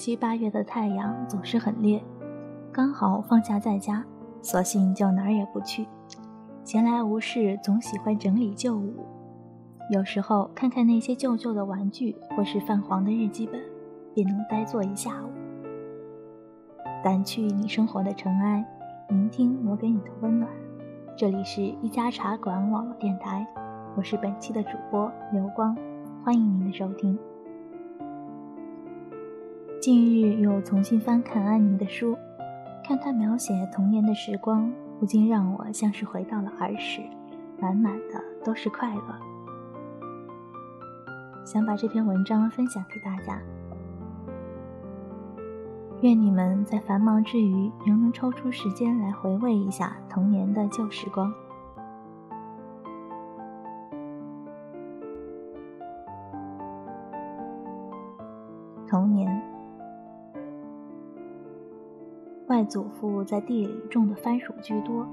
七八月的太阳总是很烈，刚好放假在家，索性就哪儿也不去。闲来无事，总喜欢整理旧物，有时候看看那些旧旧的玩具或是泛黄的日记本，便能呆坐一下午。掸去你生活的尘埃，聆听我给你的温暖。这里是一家茶馆网络电台，我是本期的主播流光，欢迎您的收听。近日又重新翻看安妮的书，看她描写童年的时光，不禁让我像是回到了儿时，满满的都是快乐。想把这篇文章分享给大家。愿你们在繁忙之余，仍能抽出时间来回味一下童年的旧时光。童年，外祖父在地里种的番薯居多，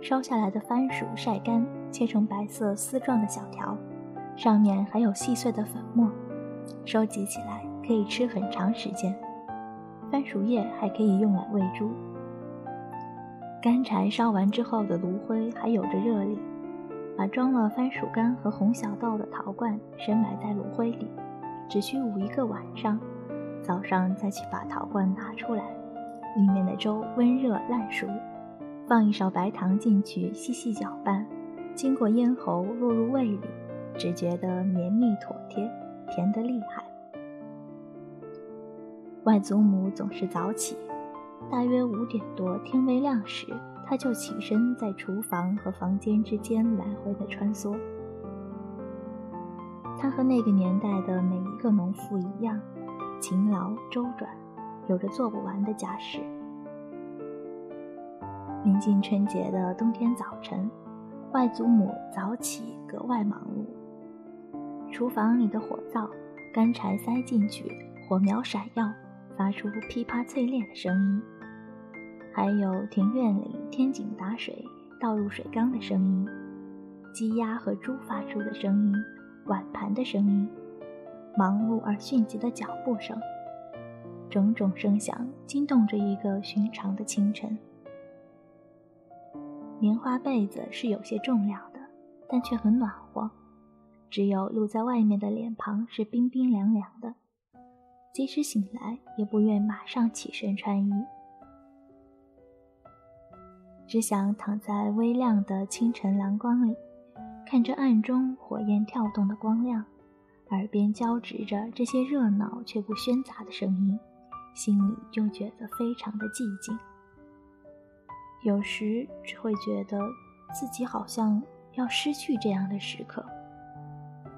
烧下来的番薯晒干，切成白色丝状的小条，上面还有细碎的粉末，收集起来可以吃很长时间。番薯叶还可以用来喂猪。干柴烧完之后的炉灰还有着热力，把装了番薯干和红小豆的陶罐深埋在炉灰里，只需捂一个晚上，早上再去把陶罐拿出来，里面的粥温热烂熟，放一勺白糖进去细细搅拌，经过咽喉落入胃里，只觉得绵密妥帖，甜得厉害。外祖母总是早起，大约五点多天微亮时，她就起身在厨房和房间之间来回的穿梭。她和那个年代的每一个农妇一样，勤劳周转，有着做不完的家事。临近春节的冬天早晨，外祖母早起格外忙碌，厨房里的火灶，干柴塞进去，火苗闪耀。发出噼啪脆裂的声音，还有庭院里天井打水倒入水缸的声音，鸡鸭和猪发出的声音，碗盘的声音，忙碌而迅疾的脚步声，种种声响惊动着一个寻常的清晨。棉花被子是有些重量的，但却很暖和，只有露在外面的脸庞是冰冰凉凉的。即使醒来，也不愿马上起身穿衣，只想躺在微亮的清晨蓝光里，看着暗中火焰跳动的光亮，耳边交织着这些热闹却不喧杂的声音，心里就觉得非常的寂静。有时只会觉得自己好像要失去这样的时刻。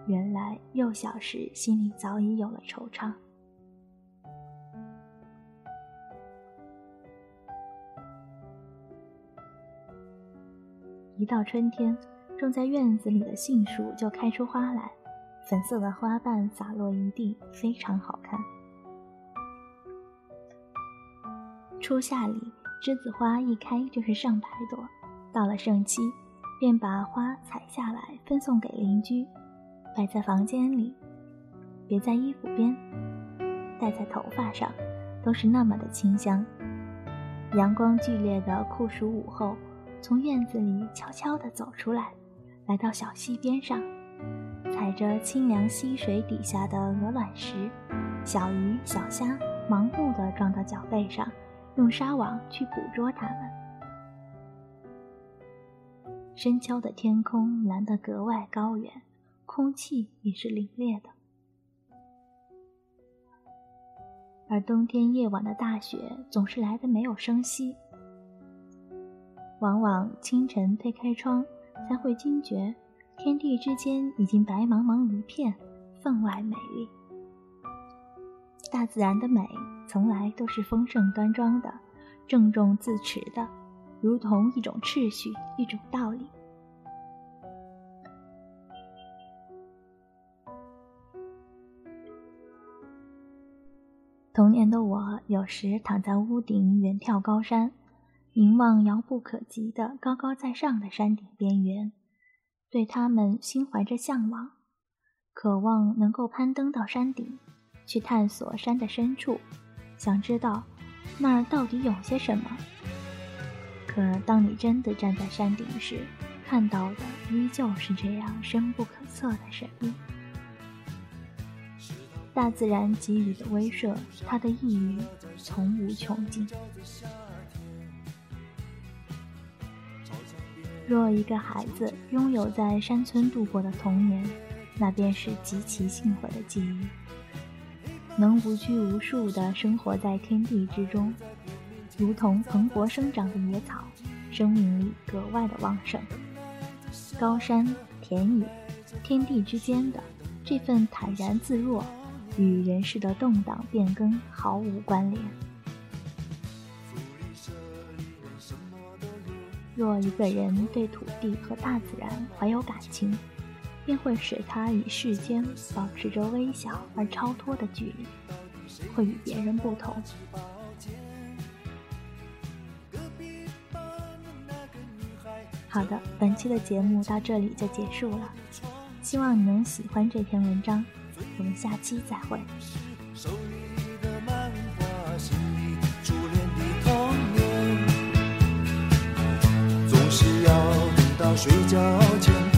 原来幼小时心里早已有了惆怅。一到春天，种在院子里的杏树就开出花来，粉色的花瓣洒落一地，非常好看。初夏里，栀子花一开就是上百朵，到了盛期，便把花采下来分送给邻居，摆在房间里，别在衣服边，戴在头发上，都是那么的清香。阳光剧烈的酷暑午后。从院子里悄悄地走出来，来到小溪边上，踩着清凉溪水底下的鹅卵石，小鱼小虾忙碌地撞到脚背上，用纱网去捕捉它们。深秋的天空蓝得格外高远，空气也是凛冽的，而冬天夜晚的大雪总是来得没有声息。往往清晨推开窗，才会惊觉天地之间已经白茫茫一片，分外美丽。大自然的美，从来都是丰盛端庄的，郑重自持的，如同一种秩序，一种道理。童年的我，有时躺在屋顶远眺高山。凝望遥不可及的高高在上的山顶边缘，对他们心怀着向往，渴望能够攀登到山顶，去探索山的深处，想知道那儿到底有些什么。可当你真的站在山顶时，看到的依旧是这样深不可测的神秘。大自然给予的威慑，它的意义从无穷尽。若一个孩子拥有在山村度过的童年，那便是极其幸福的记忆。能无拘无束地生活在天地之中，如同蓬勃生长的野草，生命力格外的旺盛。高山、田野、天地之间的这份坦然自若。与人世的动荡变更毫无关联。若一个人对土地和大自然怀有感情，便会使他与世间保持着微小而超脱的距离，会与别人不同。好的，本期的节目到这里就结束了，希望你能喜欢这篇文章。我们下期再会。总是要等到睡觉前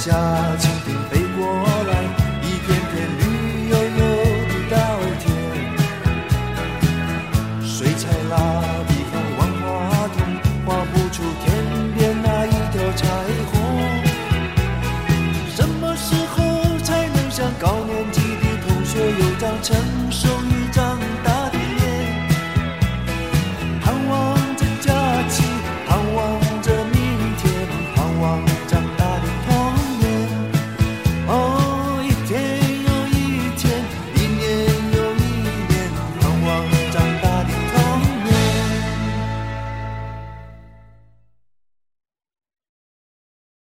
下蜻蜓飞过来，一片片绿油油的稻田。水彩蜡笔和万花筒，画不出天边那一条彩虹。什么时候才能像高年级的同学有张成？